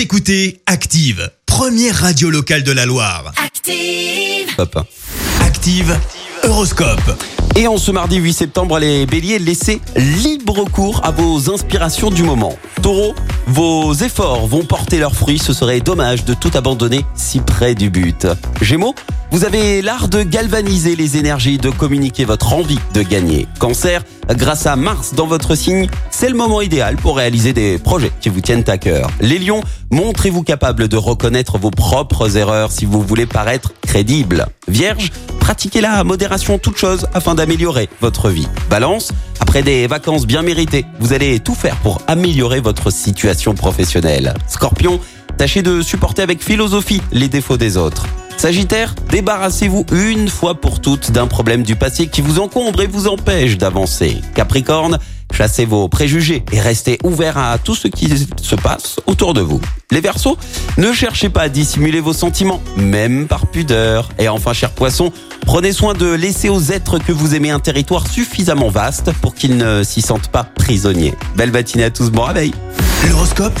Vous écoutez Active, première radio locale de la Loire. Active. Hop. Active Horoscope. Et en ce mardi 8 septembre, les béliers, laissez libre cours à vos inspirations du moment. Taureau, vos efforts vont porter leurs fruits, ce serait dommage de tout abandonner si près du but. Gémeaux, vous avez l'art de galvaniser les énergies, de communiquer votre envie de gagner. Cancer, grâce à Mars dans votre signe, c'est le moment idéal pour réaliser des projets qui vous tiennent à cœur. Les lions, montrez-vous capable de reconnaître vos propres erreurs si vous voulez paraître crédible. Vierge, pratiquez la modération toute chose afin d'améliorer votre vie. Balance, après des vacances bien méritées, vous allez tout faire pour améliorer votre situation professionnelle. Scorpion, tâchez de supporter avec philosophie les défauts des autres. Sagittaire, débarrassez-vous une fois pour toutes d'un problème du passé qui vous encombre et vous empêche d'avancer. Capricorne, chassez vos préjugés et restez ouvert à tout ce qui se passe autour de vous. Les Verseaux, ne cherchez pas à dissimuler vos sentiments, même par pudeur. Et enfin, cher poisson, prenez soin de laisser aux êtres que vous aimez un territoire suffisamment vaste pour qu'ils ne s'y sentent pas prisonniers. Belle matinée à tous, bon réveil L'horoscope